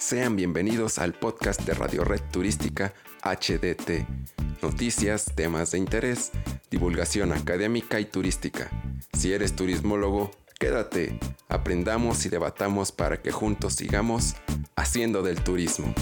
Sean bienvenidos al podcast de Radio Red Turística HDT. Noticias, temas de interés, divulgación académica y turística. Si eres turismólogo, quédate, aprendamos y debatamos para que juntos sigamos haciendo del turismo.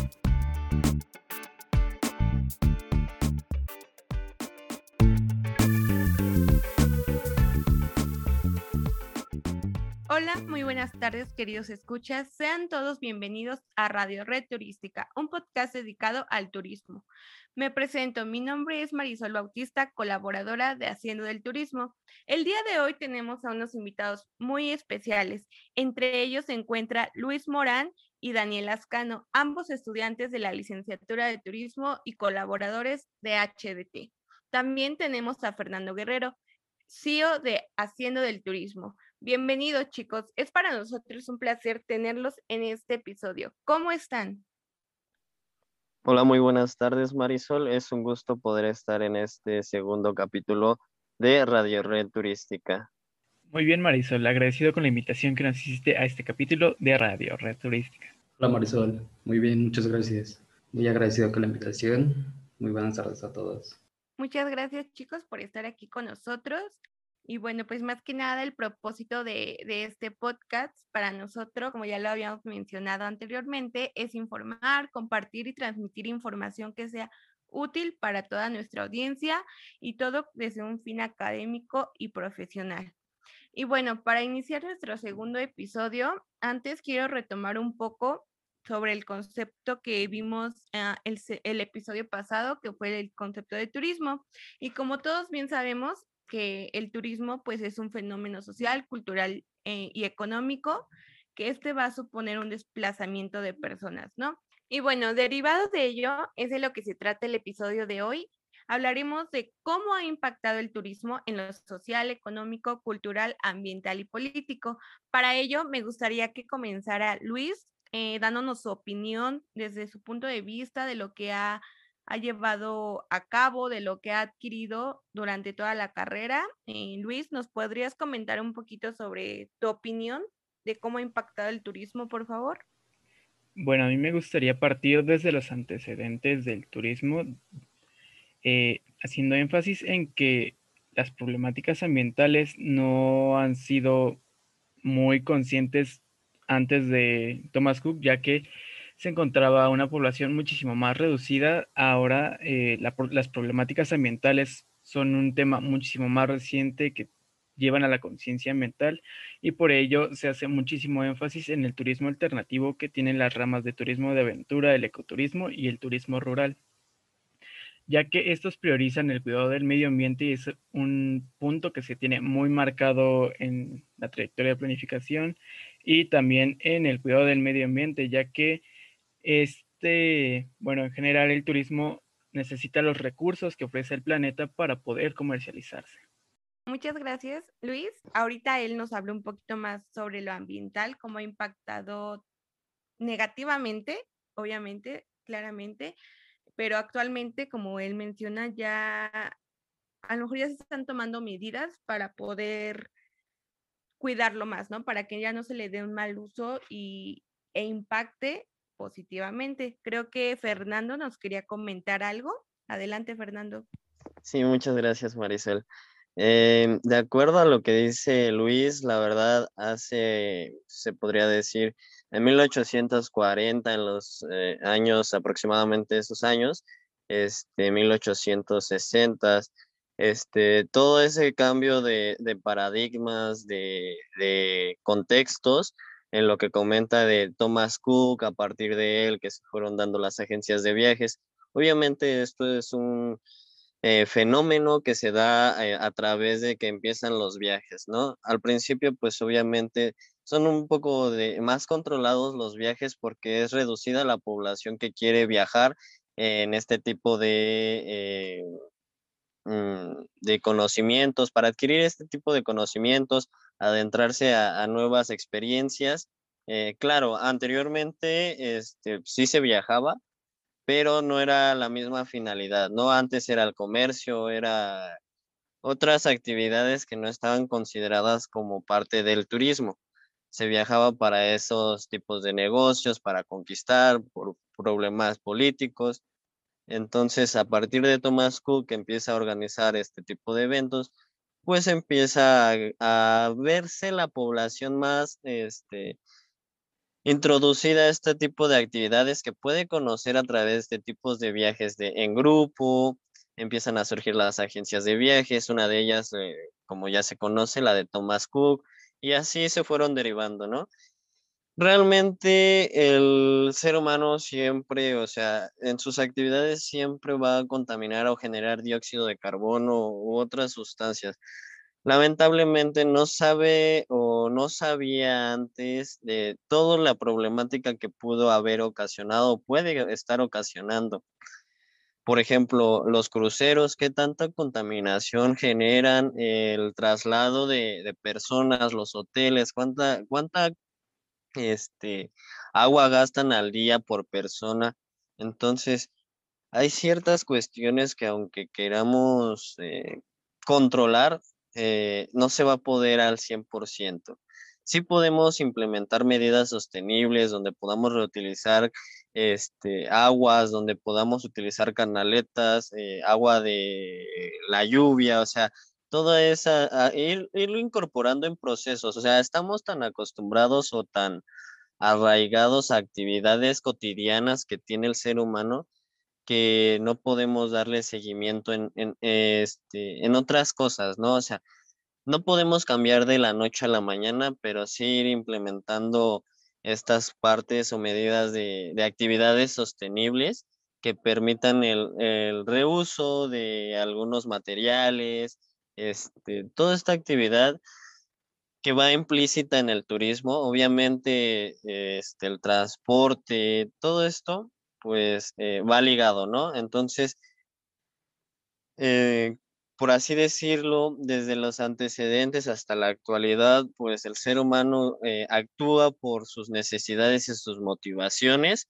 Tardes, queridos escuchas. Sean todos bienvenidos a Radio Red Turística, un podcast dedicado al turismo. Me presento, mi nombre es Marisol Bautista, colaboradora de Haciendo del Turismo. El día de hoy tenemos a unos invitados muy especiales. Entre ellos se encuentra Luis Morán y Daniel Ascano, ambos estudiantes de la licenciatura de Turismo y colaboradores de HDT. También tenemos a Fernando Guerrero, CEO de Haciendo del Turismo. Bienvenidos chicos, es para nosotros un placer tenerlos en este episodio. ¿Cómo están? Hola, muy buenas tardes Marisol. Es un gusto poder estar en este segundo capítulo de Radio Red Turística. Muy bien Marisol, agradecido con la invitación que nos hiciste a este capítulo de Radio Red Turística. Hola Marisol, muy bien, muchas gracias. Muy agradecido con la invitación. Muy buenas tardes a todos. Muchas gracias chicos por estar aquí con nosotros. Y bueno, pues más que nada el propósito de, este podcast para nosotros, como ya lo habíamos mencionado anteriormente, es informar, compartir y transmitir información que sea útil para toda nuestra audiencia y todo desde un fin académico y profesional. Y bueno, para iniciar nuestro segundo episodio, antes quiero retomar un poco sobre el concepto que vimos ah, el, el, episodio pasado, que fue el concepto de turismo. Y como todos bien sabemos, que el turismo pues es un fenómeno social, cultural eh, y económico, que este va a suponer un desplazamiento de personas, ¿no? Y bueno, derivado de ello es de lo que se trata el episodio de hoy. Hablaremos de cómo ha impactado el turismo en lo social, económico, cultural, ambiental y político. Para ello, me gustaría que comenzara Luis eh, dándonos su opinión desde su punto de vista de lo que ha ha llevado a cabo, de lo que ha adquirido durante toda la carrera. Eh, Luis, ¿nos podrías comentar un poquito sobre tu opinión de cómo ha impactado el turismo, por favor? Bueno, a mí me gustaría partir desde los antecedentes del turismo, eh, haciendo énfasis en que las problemáticas ambientales no han sido muy conscientes antes de Thomas Cook, ya que se encontraba una población muchísimo más reducida. Ahora eh, las problemáticas ambientales son un tema muchísimo más reciente que llevan a la conciencia ambiental y por ello se hace muchísimo énfasis en el turismo alternativo que tienen las ramas de turismo de aventura, el ecoturismo y el turismo rural, ya que estos priorizan el cuidado del medio ambiente y es un punto que se tiene muy marcado en la trayectoria de planificación y también en el cuidado del medio ambiente, ya que este, bueno, en general el turismo necesita los recursos que ofrece el planeta para poder comercializarse. Muchas gracias, Luis. Ahorita él nos habló un poquito más sobre lo ambiental, cómo ha impactado negativamente, obviamente, claramente, pero actualmente, como él menciona, ya a lo mejor ya se están tomando medidas para poder cuidarlo más, ¿no? Para que ya no se le dé un mal uso y, e impacte positivamente. Creo que Fernando nos quería comentar algo. Adelante, Fernando. Sí, muchas gracias, Marisol. Em, de acuerdo a lo que dice Luis, la verdad, hace, se podría decir, en 1840, en los eh, años aproximadamente esos años, este, 1860, este, todo ese cambio de, de paradigmas, de, de contextos, en lo que comenta de Thomas Cook, a partir de él que se fueron dando las agencias de viajes. Obviamente esto es un eh, fenómeno que se da eh, a través de que empiezan los viajes, ¿no? Al principio, pues obviamente son un poco de, más controlados los viajes porque es reducida la población que quiere viajar en este tipo de, eh, de conocimientos, para adquirir este tipo de conocimientos, adentrarse a, nuevas experiencias. Eh, claro, anteriormente este, sí se viajaba, pero no era la misma finalidad, ¿no? Antes era el comercio, era otras actividades que no estaban consideradas como parte del turismo. se viajaba para esos tipos de negocios, para conquistar por problemas políticos. Entonces, a partir de Thomas Cook que empieza a organizar este tipo de eventos, pues empieza a, verse la población más este, introducida a este tipo de actividades que puede conocer a través de tipos de viajes de, en grupo, empiezan a surgir las agencias de viajes, una de ellas, eh, como ya se conoce, la de Thomas Cook, y así se fueron derivando, ¿no? Realmente el ser humano siempre, o sea, en sus actividades siempre va a contaminar o generar dióxido de carbono u otras sustancias. Lamentablemente no sabe o no sabía antes de toda la problemática que pudo haber ocasionado o puede estar ocasionando. Por ejemplo, los cruceros, qué tanta contaminación generan, el traslado de, personas, los hoteles, cuánta, cuánta este, agua gastan al día por persona. Entonces, hay ciertas cuestiones que aunque queramos eh, controlar, eh, no se va a poder al 100%. Sí podemos implementar medidas sostenibles donde podamos reutilizar este, aguas, donde podamos utilizar canaletas, eh, agua de la lluvia, o sea, toda esa, ir, irlo incorporando en procesos, o sea, estamos tan acostumbrados o tan arraigados a actividades cotidianas que tiene el ser humano que no podemos darle seguimiento en, en, este, en otras cosas, ¿no? O sea, no podemos cambiar de la noche a la mañana, pero sí ir implementando estas partes o medidas de, actividades sostenibles que permitan el, reuso de algunos materiales, este, toda esta actividad que va implícita en el turismo, obviamente este, el transporte, todo esto, pues eh, va ligado, ¿no? Entonces, eh, por así decirlo, desde los antecedentes hasta la actualidad, pues el ser humano eh, actúa por sus necesidades y sus motivaciones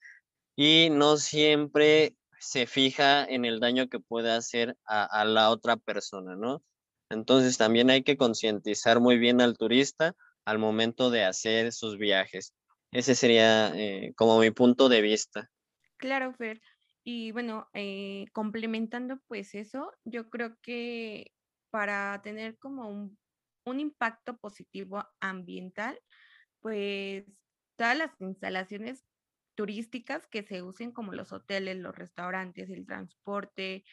y no siempre se fija en el daño que puede hacer a, la otra persona, ¿no? Entonces también hay que concientizar muy bien al turista al momento de hacer sus viajes. Ese sería eh, como mi punto de vista. Claro, Fer. Y bueno, eh, complementando pues eso, yo creo que para tener como un, un impacto positivo ambiental, pues todas las instalaciones turísticas que se usen como los hoteles, los restaurantes, el transporte,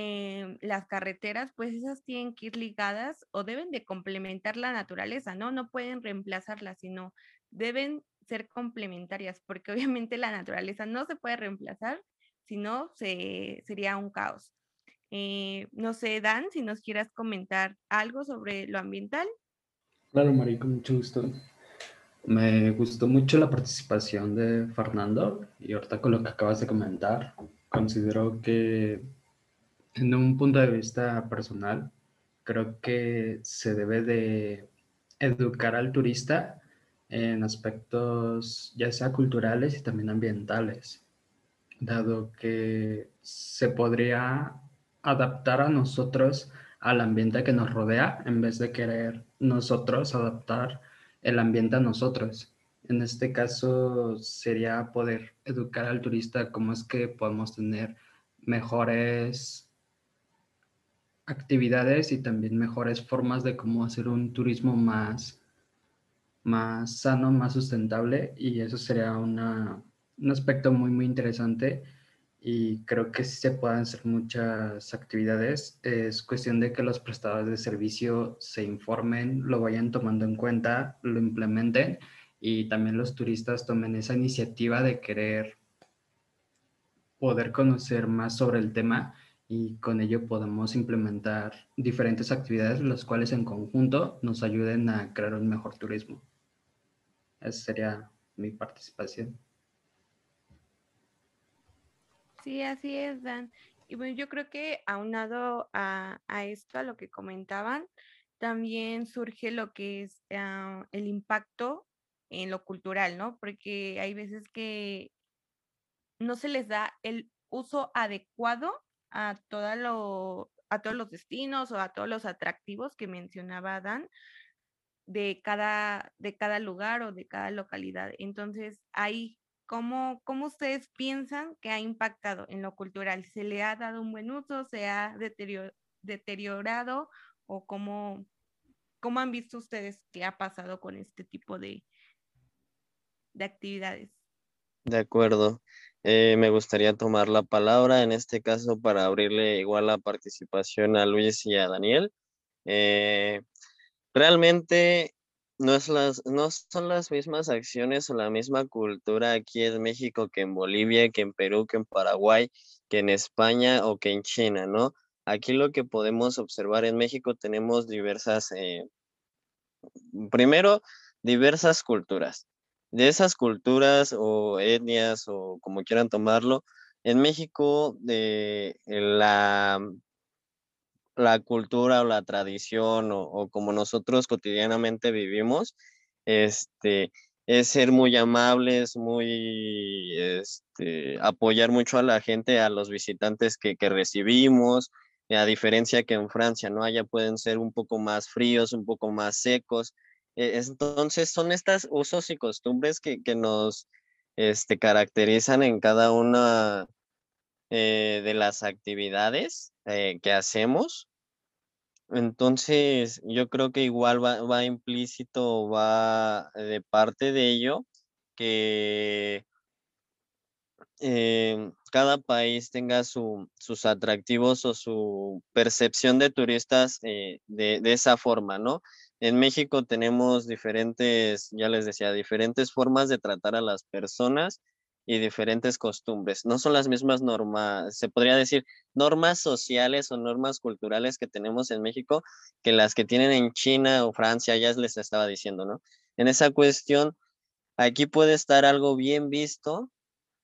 em, las carreteras, pues esas tienen que ir ligadas o deben de complementar la naturaleza, ¿no? No pueden reemplazarla, sino deben ser complementarias, porque obviamente la naturaleza no se puede reemplazar, si no, sería un caos. Eh, no sé, Dan, si nos quieras comentar algo sobre lo ambiental. Claro, María, con mucho gusto. Me gustó mucho la participación de Fernando y ahorita con lo que acabas de comentar, considero que en un punto de vista personal, creo que se debe de educar al turista en aspectos ya sea culturales y también ambientales dado que se podría adaptar a nosotros al ambiente que nos rodea en vez de querer nosotros adaptar el ambiente a nosotros. En este caso sería poder educar al turista cómo es que podemos tener mejores actividades y también mejores formas de cómo hacer un turismo más, más sano, más sustentable y eso sería una un aspecto muy, muy interesante y creo que sí se pueden hacer muchas actividades. Es cuestión de que los prestadores de servicio se informen, lo vayan tomando en cuenta, lo implementen y también los turistas tomen esa iniciativa de querer poder conocer más sobre el tema y con ello podemos implementar diferentes actividades, las cuales en conjunto nos ayuden a crear un mejor turismo. Esa sería mi participación. Sí, así es, Dan. Y bueno, yo creo que aunado a, a esto, a lo que comentaban, también surge lo que es ah, el impacto en lo cultural, ¿no? Porque hay veces que no se les da el uso adecuado a, todos los destinos o a todos los atractivos que mencionaba Dan, de cada, de cada lugar o de cada localidad. Entonces, ahí, ¿cómo, ¿cómo ustedes piensan que ha impactado en lo cultural? ¿Se le ha dado un buen uso? ¿Se ha deteriorado? ¿O cómo, cómo han visto ustedes qué ha pasado con este tipo de, de actividades? De acuerdo. Eh, me gustaría tomar la palabra en este caso para abrirle igual la participación a Luis y a Daniel. Eh, realmente no, es las, no son las mismas acciones o la misma cultura aquí en México que en Bolivia, que en Perú, que en Paraguay, que en España o que en China, ¿no? Aquí lo que podemos observar en México tenemos diversas, eh, primero, diversas culturas. De esas culturas o etnias o como quieran tomarlo, en México de la la cultura o la tradición o, como nosotros cotidianamente vivimos, este, es ser muy amables, muy, este, apoyar mucho a la gente, a los visitantes que, que recibimos, a diferencia que en Francia, ¿no? Allá pueden ser un poco más fríos, un poco más secos. E, entonces, son estas usos y costumbres que, que nos este, caracterizan en cada una eh, de las actividades eh, que hacemos entonces, yo creo que igual va, implícito, va de parte de ello, que eh, cada país tenga sus atractivos o su percepción de turistas eh, de, de, esa forma, ¿no? En México tenemos diferentes, ya les decía, diferentes formas de tratar a las personas y diferentes costumbres. No son las mismas normas, se podría decir, normas sociales o normas culturales que tenemos en México que las que tienen en China o Francia, ya les estaba diciendo, ¿no? En esa cuestión, aquí puede estar algo bien visto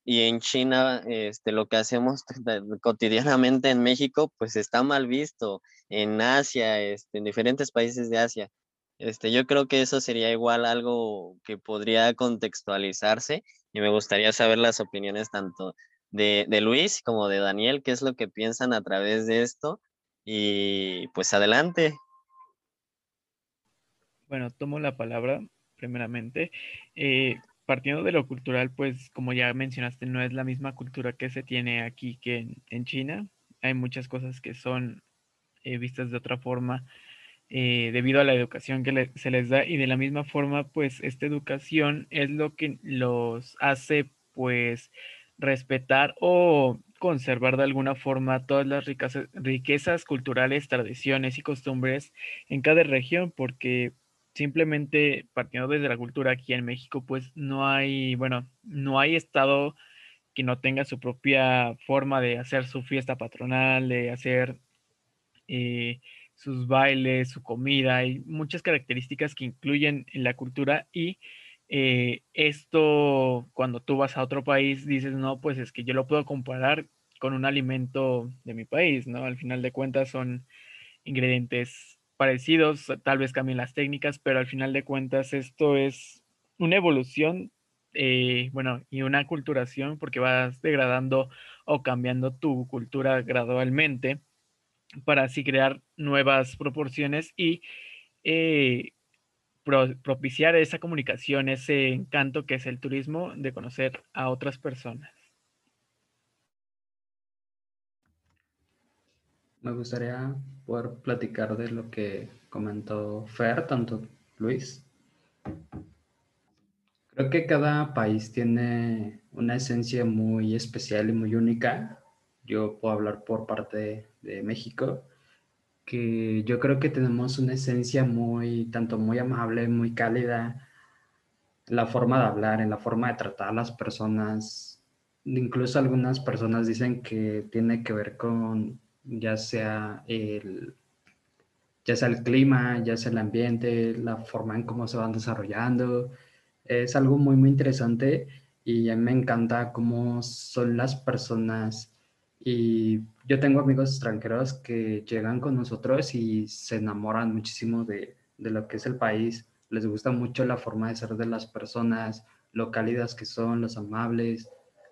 y en China, este, lo que hacemos cotidianamente en México, pues está mal visto. En Asia, este, en diferentes países de Asia. Este, yo creo que eso sería igual algo que podría contextualizarse y me gustaría saber las opiniones tanto de, Luis como de Daniel, qué es lo que piensan a través de esto y pues adelante. Bueno, tomo la palabra primeramente. Eh, partiendo de lo cultural, pues como ya mencionaste, no es la misma cultura que se tiene aquí que en, China. Hay muchas cosas que son eh, vistas de otra forma eh, debido a la educación que se les da y de la misma forma pues esta educación es lo que los hace pues respetar o conservar de alguna forma todas las riquezas culturales, tradiciones y costumbres en cada región porque simplemente partiendo desde la cultura aquí en México pues no hay, bueno, no hay estado que no tenga su propia forma de hacer su fiesta patronal, de hacer... Eh, sus bailes, su comida, hay muchas características que incluyen en la cultura y eh, esto cuando tú vas a otro país dices, no, pues es que yo lo puedo comparar con un alimento de mi país, ¿no? Al final de cuentas son ingredientes parecidos, tal vez cambien las técnicas, pero al final de cuentas esto es una evolución, eh, bueno, y una culturación porque vas degradando o cambiando tu cultura gradualmente para así crear nuevas proporciones y eh, propiciar esa comunicación, ese encanto que es el turismo de conocer a otras personas. Me gustaría poder platicar de lo que comentó Fer, tanto Luis. Creo que cada país tiene una esencia muy especial y muy única yo puedo hablar por parte de, México, que yo creo que tenemos una esencia muy, tanto muy amable, muy cálida, la forma de hablar, en la forma de tratar a las personas. Incluso algunas personas dicen que tiene que ver con ya sea el, ya sea el clima, ya sea el ambiente, la forma en cómo se van desarrollando. Es algo muy, muy interesante y a mí me encanta cómo son las personas y yo tengo amigos extranjeros que llegan con nosotros y se enamoran muchísimo de, de lo que es el país. Les gusta mucho la forma de ser de las personas, lo cálidas que son, los amables,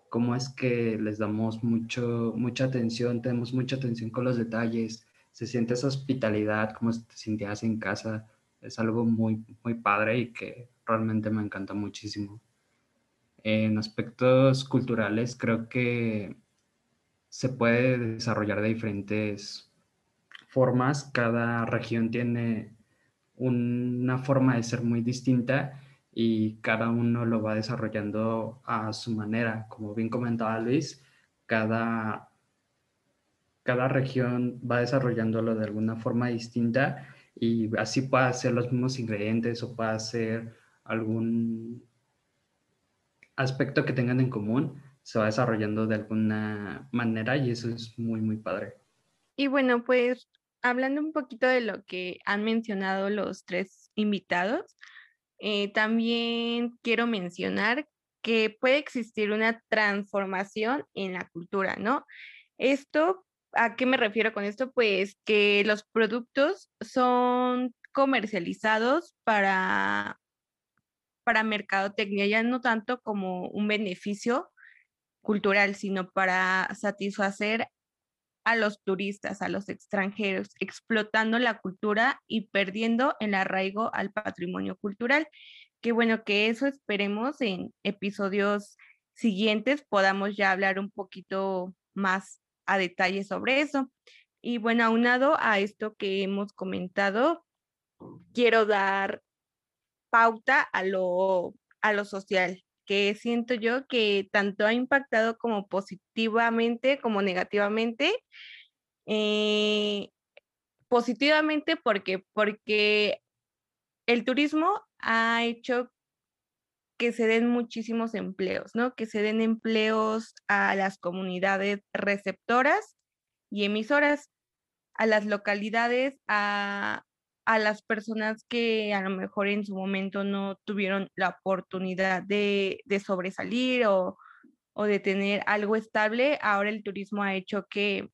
cómo es que les damos mucho, mucha atención, tenemos mucha atención con los detalles, se siente esa hospitalidad, como te sentías en casa. es algo muy, muy padre y que realmente me encanta muchísimo. En aspectos culturales creo que se puede desarrollar de diferentes formas. Cada región tiene una forma de ser muy distinta y cada uno lo va desarrollando a su manera. Como bien comentaba Luis, cada, cada región va desarrollándolo de alguna forma distinta y así puede ser los mismos ingredientes o puede ser algún aspecto que tengan en común, se va desarrollando de alguna manera y eso es muy, muy padre. Y bueno, pues hablando un poquito de lo que han mencionado los tres invitados, eh, también quiero mencionar que puede existir una transformación en la cultura, ¿no? Esto, ¿a qué me refiero con esto? Pues que los productos son comercializados para, para mercadotecnia, ya no tanto como un beneficio cultural, sino para satisfacer a los turistas, a los extranjeros, explotando la cultura y perdiendo el arraigo al patrimonio cultural. Qué bueno que eso esperemos en episodios siguientes podamos ya hablar un poquito más a detalle sobre eso. Y bueno, aunado a esto que hemos comentado, quiero dar pauta a lo, a lo social, que siento yo que tanto ha impactado como positivamente como negativamente. Eh, positivamente porque, porque el turismo ha hecho que se den muchísimos empleos, ¿no? Que se den empleos a las comunidades receptoras y emisoras, a las localidades, a, a las personas que a lo mejor en su momento no tuvieron la oportunidad de, sobresalir o, de tener algo estable, ahora el turismo ha hecho que,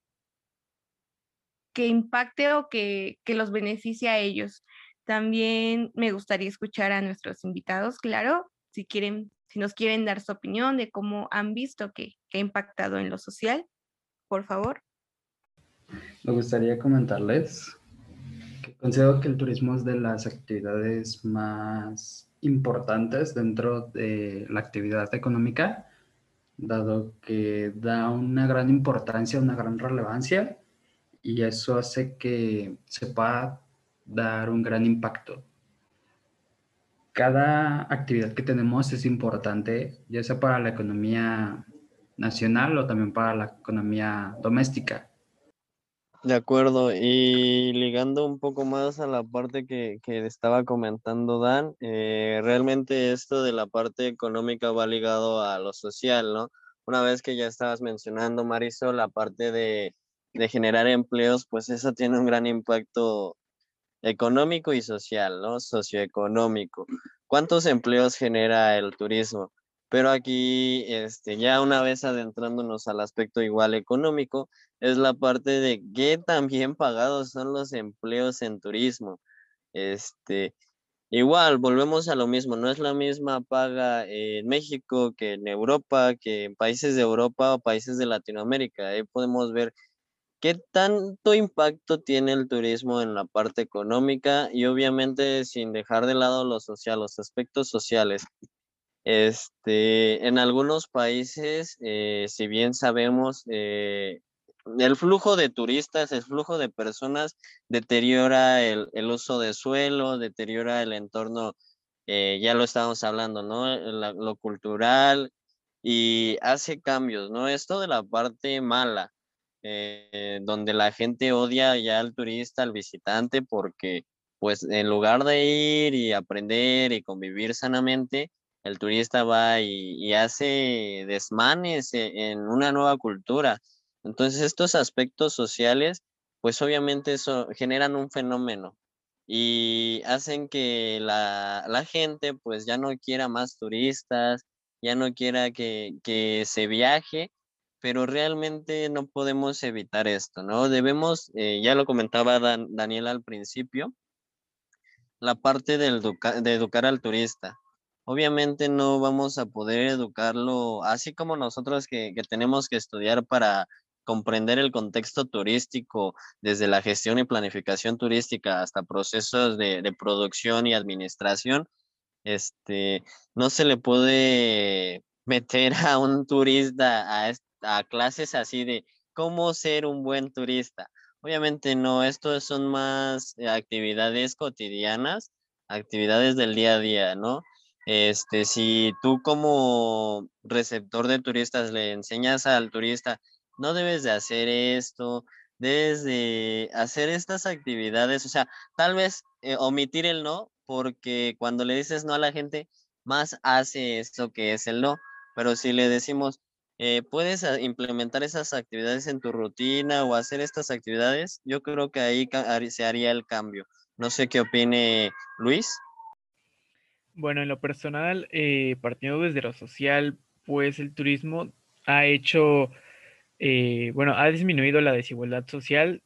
que impacte o que, los beneficie a ellos. También me gustaría escuchar a nuestros invitados, claro, si quieren, si nos quieren dar su opinión de cómo han visto que, que ha impactado en lo social, por favor. Me gustaría comentarles Considero que el turismo es de las actividades más importantes dentro de la actividad económica, dado que da una gran importancia, una gran relevancia, y eso hace que se pueda dar un gran impacto. Cada actividad que tenemos es importante, ya sea para la economía nacional o también para la economía doméstica. De acuerdo, y ligando un poco más a la parte que, estaba comentando Dan, eh, realmente esto de la parte económica va ligado a lo social, ¿no? Una vez que ya estabas mencionando, Marisol, la parte de, de generar empleos, pues eso tiene un gran impacto económico y social, ¿no? Socioeconómico. ¿Cuántos empleos genera el turismo? Pero aquí, este, ya una vez adentrándonos al aspecto igual económico, es la parte de qué tan bien pagados son los empleos en turismo. Este, igual, volvemos a lo mismo, no es la misma paga en México que en Europa, que en países de Europa o países de Latinoamérica. Ahí podemos ver qué tanto impacto tiene el turismo en la parte económica y obviamente sin dejar de lado lo social, los aspectos sociales. Este, en algunos países, eh, si bien sabemos, eh, el flujo de turistas, el flujo de personas deteriora el, uso de suelo, deteriora el entorno, eh, ya lo estábamos hablando, ¿no? lo cultural y hace cambios, ¿no? Esto de la parte mala, donde la gente odia ya al turista, al visitante, porque pues en lugar de ir y aprender y convivir sanamente, el turista va y, hace desmanes e, en una nueva cultura. Entonces, estos aspectos sociales, pues obviamente eso generan un fenómeno y hacen que la, gente pues ya no quiera más turistas, ya no quiera que, se viaje, pero realmente no podemos evitar esto, ¿no? Debemos, eh, ya lo comentaba Daniel al principio, la parte de educar al turista obviamente no vamos a poder educarlo así como nosotros que, tenemos que estudiar para comprender el contexto turístico, desde la gestión y planificación turística hasta procesos de, de producción y administración, este, no se le puede meter a un turista a, a clases así de cómo ser un buen turista. Obviamente no, esto son más eh, actividades cotidianas, actividades del día a día, ¿no? Este, si tú como receptor de turistas le enseñas al turista, no debes de hacer esto, debes de hacer estas actividades, o sea, tal vez eh, omitir el no, porque cuando le dices no a la gente, más hace esto que es el no, pero si le decimos, eh, puedes ah, implementar esas actividades en tu rutina o hacer estas actividades, yo creo que ahí se haría el cambio. No sé qué opine Luis. Bueno, en lo personal, eh, partiendo desde lo social, pues el turismo ha hecho, eh, bueno, ha disminuido la desigualdad social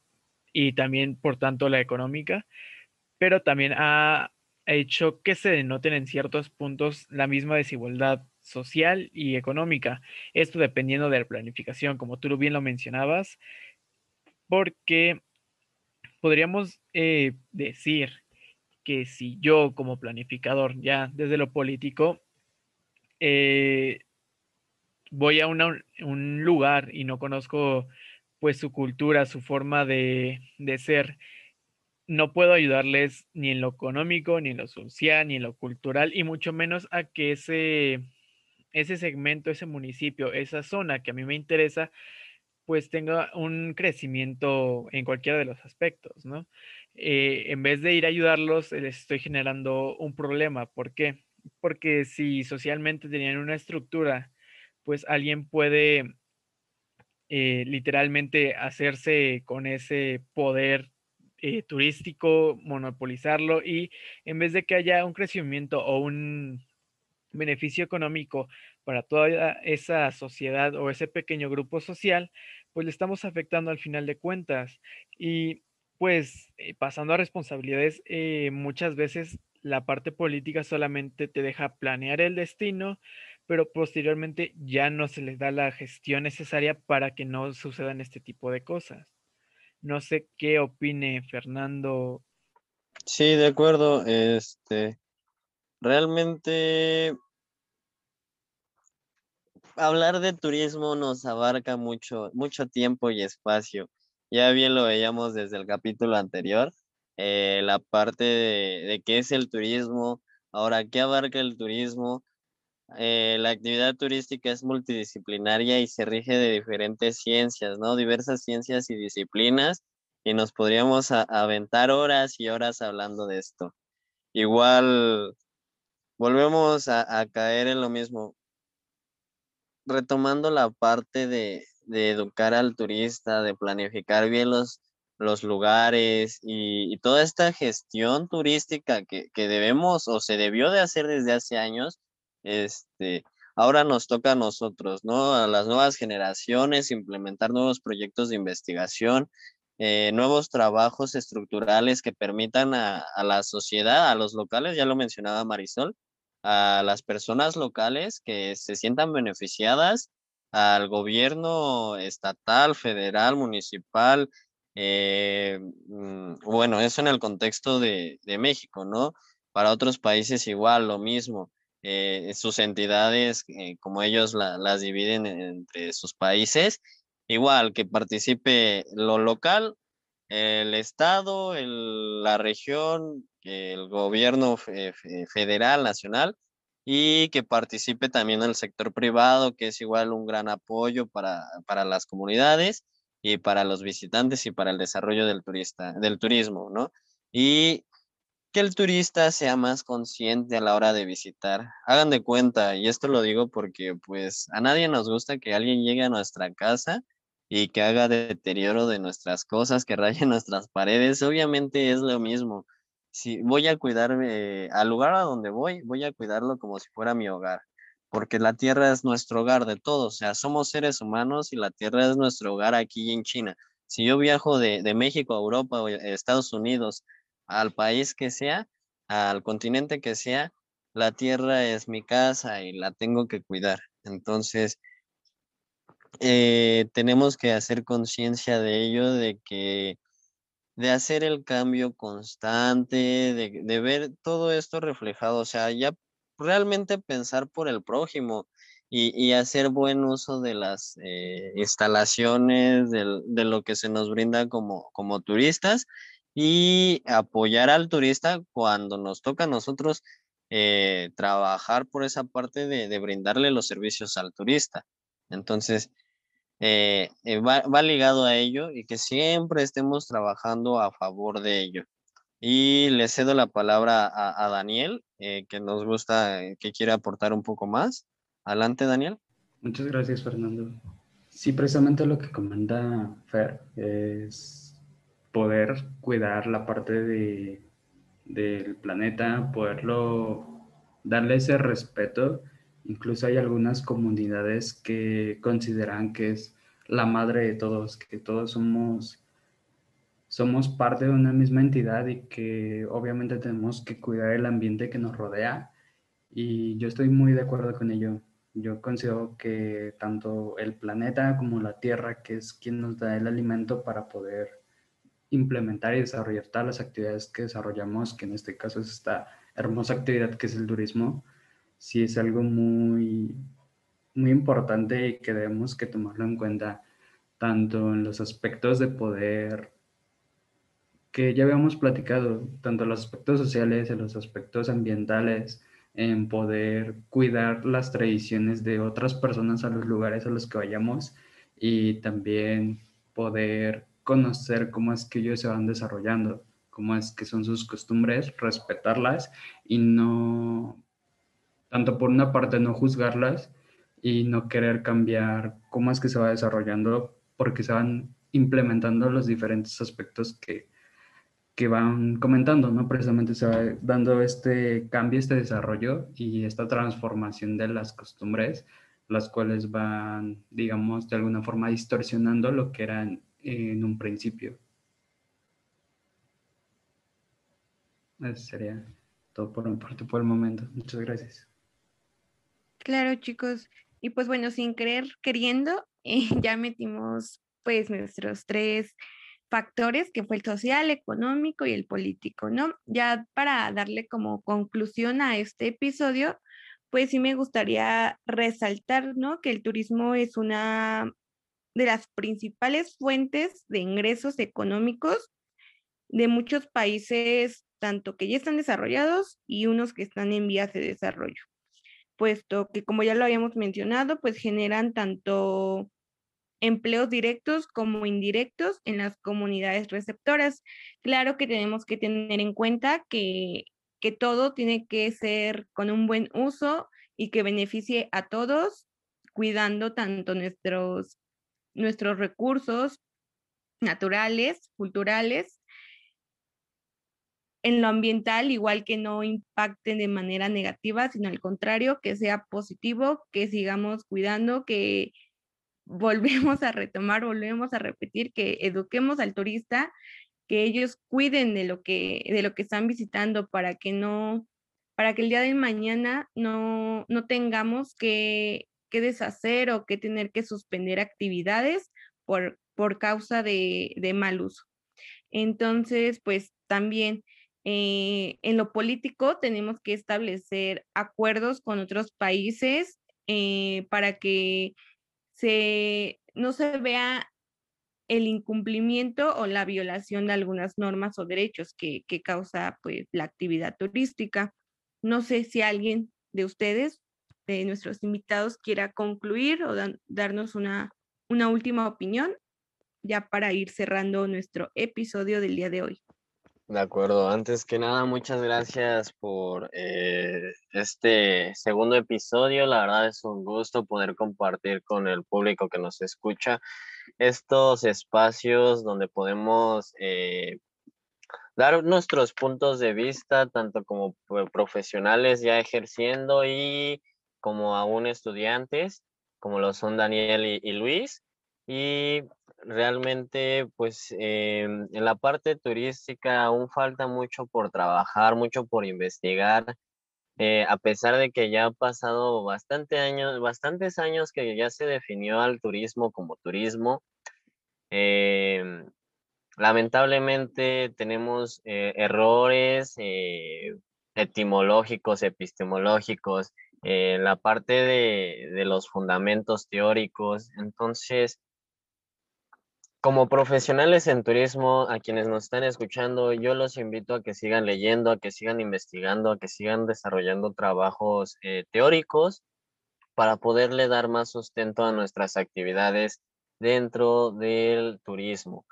y también, por tanto, la económica, pero también ha hecho que se denoten en ciertos puntos la misma desigualdad social y económica. Esto dependiendo de la planificación, como tú bien lo mencionabas, porque podríamos eh, decir que si yo como planificador, ya desde lo político, eh, voy a un lugar y no conozco pues su cultura, su forma de, de, ser, no puedo ayudarles ni en lo económico, ni en lo social, ni en lo cultural, y mucho menos a que ese, ese segmento, ese municipio, esa zona que a mí me interesa, pues tenga un crecimiento en cualquiera de los aspectos, ¿no? Eh, en vez de ir a ayudarlos, les estoy generando un problema. ¿Por qué? Porque si socialmente tenían una estructura, pues alguien puede eh, literalmente hacerse con ese poder eh, turístico, monopolizarlo y en vez de que haya un crecimiento o un beneficio económico para toda esa sociedad o ese pequeño grupo social, pues le estamos afectando al final de cuentas. Y pues eh, pasando a responsabilidades, eh, muchas veces la parte política solamente te deja planear el destino, pero posteriormente ya no se les da la gestión necesaria para que no sucedan este tipo de cosas. No sé qué opine Fernando. Sí, de acuerdo. Este, realmente hablar de turismo nos abarca mucho, mucho tiempo y espacio. Ya bien lo veíamos desde el capítulo anterior, eh, la parte de, qué es el turismo, ahora qué abarca el turismo. Eh, la actividad turística es multidisciplinaria y se rige de diferentes ciencias, ¿no? Diversas ciencias y disciplinas y nos podríamos aventar horas y horas hablando de esto. Igual volvemos a caer en lo mismo. Retomando la parte de, de educar al turista, de planificar bien los, los lugares y, toda esta gestión turística que, debemos o se debió de hacer desde hace años, este, ahora nos toca a nosotros, ¿no? A las nuevas generaciones, implementar nuevos proyectos de investigación, eh, nuevos trabajos estructurales que permitan a, a, la sociedad, a los locales, ya lo mencionaba Marisol, a las personas locales que se sientan beneficiadas al gobierno estatal, federal, municipal, eh, mm, bueno, eso en el contexto de, México, ¿no? Para otros países igual, lo mismo. Eh, sus entidades, eh, como ellos las dividen entre sus países, igual que participe lo local, el Estado, la región, el gobierno federal, nacional, y que participe también el sector privado, que es igual un gran apoyo para, para las comunidades y para los visitantes y para el desarrollo del, turista, del turismo, ¿no? Y que el turista sea más consciente a la hora de visitar. Hagan de cuenta, y esto lo digo porque pues a nadie nos gusta que alguien llegue a nuestra casa y que haga deterioro de nuestras cosas, que raye nuestras paredes. Obviamente es lo mismo si voy a cuidarme al lugar a donde voy, voy a cuidarlo como si fuera mi hogar, porque la tierra es nuestro hogar de todos, o sea, somos seres humanos y la tierra es nuestro hogar aquí en China. Si yo viajo de, de México a Europa o Estados Unidos, al país que sea, al continente que sea, la tierra es mi casa y la tengo que cuidar. Entonces, eh, tenemos que hacer conciencia de ello, de que de hacer el cambio constante, de, ver todo esto reflejado, o sea, ya realmente pensar por el prójimo y, hacer buen uso de las eh, instalaciones, de, lo que se nos brinda como, como turistas y apoyar al turista cuando nos toca a nosotros eh, trabajar por esa parte de, de, brindarle los servicios al turista. Entonces, eh, eh, va, ligado a ello y que siempre estemos trabajando a favor de ello. Y le cedo la palabra a, Daniel, eh, que nos gusta, que quiere aportar un poco más. Adelante, Daniel. Muchas gracias, Fernando. Sí, precisamente lo que comenta Fer es poder cuidar la parte de, del planeta, poderlo darle ese respeto Incluso hay algunas comunidades que consideran que es la madre de todos, que todos somos, somos parte de una misma entidad y que obviamente tenemos que cuidar el ambiente que nos rodea. Y yo estoy muy de acuerdo con ello. Yo considero que tanto el planeta como la Tierra, que es quien nos da el alimento para poder implementar y desarrollar todas las actividades que desarrollamos, que en este caso es esta hermosa actividad que es el turismo, sí es algo muy, muy importante y que debemos que tomarlo en cuenta tanto en los aspectos de poder que ya habíamos platicado, tanto en los aspectos sociales, en los aspectos ambientales, en poder cuidar las tradiciones de otras personas a los lugares a los que vayamos y también poder conocer cómo es que ellos se van desarrollando, cómo es que son sus costumbres, respetarlas y no tanto por una parte no juzgarlas y no querer cambiar cómo es que se va desarrollando, porque se van implementando los diferentes aspectos que, que van comentando, ¿no? Precisamente se va dando este cambio, este desarrollo y esta transformación de las costumbres, las cuales van, digamos, de alguna forma distorsionando lo que eran en un principio. Eso sería todo por mi parte por el momento. Muchas gracias. Claro, chicos. Y pues bueno, sin querer, queriendo, eh, ya metimos pues nuestros tres factores, que fue el social, económico y el político, ¿no? Ya para darle como conclusión a este episodio, pues sí me gustaría resaltar, ¿no? Que el turismo es una de las principales fuentes de ingresos económicos de muchos países, tanto que ya están desarrollados y unos que están en vías de desarrollo puesto que como ya lo habíamos mencionado, pues generan tanto empleos directos como indirectos en las comunidades receptoras. Claro que tenemos que tener en cuenta que, que todo tiene que ser con un buen uso y que beneficie a todos, cuidando tanto nuestros, nuestros recursos naturales, culturales, en lo ambiental, igual que no impacten de manera negativa, sino al contrario, que sea positivo, que sigamos cuidando, que volvemos a retomar, volvemos a repetir, que eduquemos al turista, que ellos cuiden de lo que, de lo que están visitando para que no, para que el día de mañana no, no tengamos que, que deshacer o que tener que suspender actividades por, por causa de, de mal uso. Entonces, pues también eh, en lo político tenemos que establecer acuerdos con otros países eh, para que no se vea el incumplimiento o la violación de algunas normas o derechos que, causa pues, la actividad turística. No sé si alguien de ustedes, de nuestros invitados, quiera concluir o darnos una última opinión ya para ir cerrando nuestro episodio del día de hoy. De acuerdo, antes que nada, muchas gracias por eh, este segundo episodio. La verdad es un gusto poder compartir con el público que nos escucha estos espacios donde podemos eh, dar nuestros puntos de vista, tanto como profesionales ya ejerciendo y como aún estudiantes, como lo son Daniel y, y Luis. Y realmente, pues em, en la parte turística aún falta mucho por trabajar, mucho por investigar. eh, a pesar de que ya ha pasado bastante años, bastantes años que ya se definió al turismo como turismo, em, lamentablemente tenemos eh, errores eh, etimológicos, epistemológicos, la parte de, de los fundamentos teóricos. Entonces, como profesionales en turismo, a quienes nos están escuchando, yo los invito a que sigan leyendo, a que sigan investigando, a que sigan desarrollando trabajos eh, teóricos para poderle dar más sustento a nuestras actividades dentro del turismo.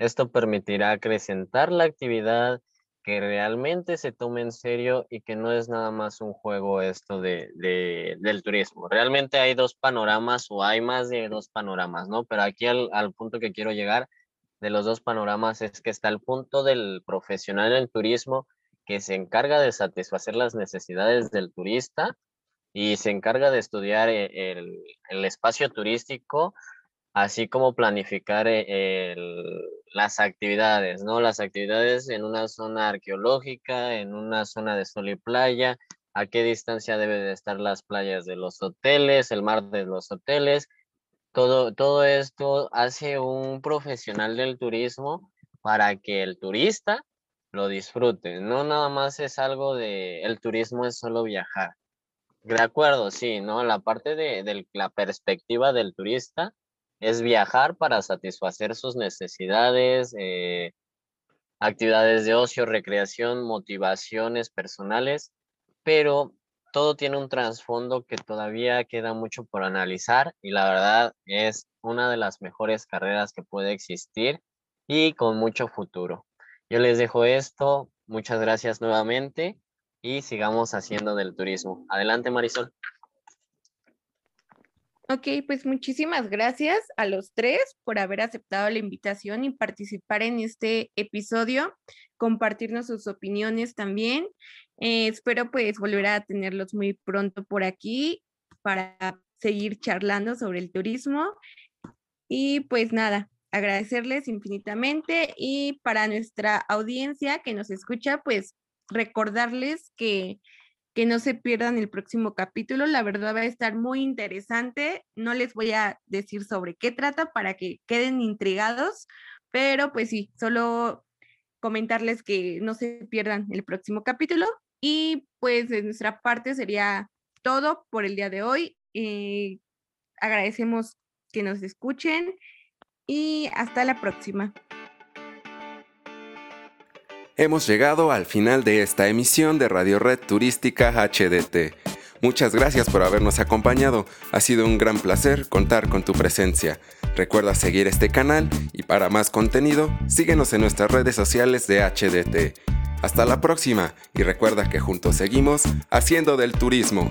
Esto permitirá acrecentar la actividad que realmente se tome en serio y que no es nada más un juego esto de, del turismo. Realmente hay dos panoramas o hay más de dos panoramas, ¿no? Pero aquí al, al punto que quiero llegar de los dos panoramas es que está el punto del profesional en el turismo que se encarga de satisfacer las necesidades del turista y se encarga de estudiar eh, el, el espacio turístico así como planificar eh, las actividades, ¿no? Las actividades en una zona arqueológica, en una zona de sol y playa, a qué distancia deben de estar las playas de los hoteles, el mar de los hoteles. Todo, todo esto hace un profesional del turismo para que el turista lo disfrute. No nada más es algo de, el turismo es solo viajar. De acuerdo, sí, ¿no? La parte de, de la perspectiva del turista es viajar para satisfacer sus necesidades, eh, actividades de ocio, recreación, motivaciones personales, pero todo tiene un trasfondo que todavía queda mucho por analizar y la verdad es una de las mejores carreras que puede existir y con mucho futuro. Yo les dejo esto, muchas gracias nuevamente y sigamos haciendo del turismo. Adelante Marisol. Ok, pues muchísimas gracias a los tres por haber aceptado la invitación y participar en este episodio, compartirnos sus opiniones también. Eh, espero pues volver a tenerlos muy pronto por aquí para seguir charlando sobre el turismo. Y pues nada, agradecerles infinitamente y para nuestra audiencia que nos escucha, pues recordarles que que no se pierdan el próximo capítulo. La verdad va a estar muy interesante. No les voy a decir sobre qué trata para que queden intrigados, pero pues sí, solo comentarles que no se pierdan el próximo capítulo. Y pues de nuestra parte sería todo por el día de hoy. Eh, agradecemos que nos escuchen y hasta la próxima. Hemos llegado al final de esta emisión de Radio Red Turística HDT. Muchas gracias por habernos acompañado. Ha sido un gran placer contar con tu presencia. Recuerda seguir este canal y para más contenido, síguenos en nuestras redes sociales de HDT. Hasta la próxima y recuerda que juntos seguimos haciendo del turismo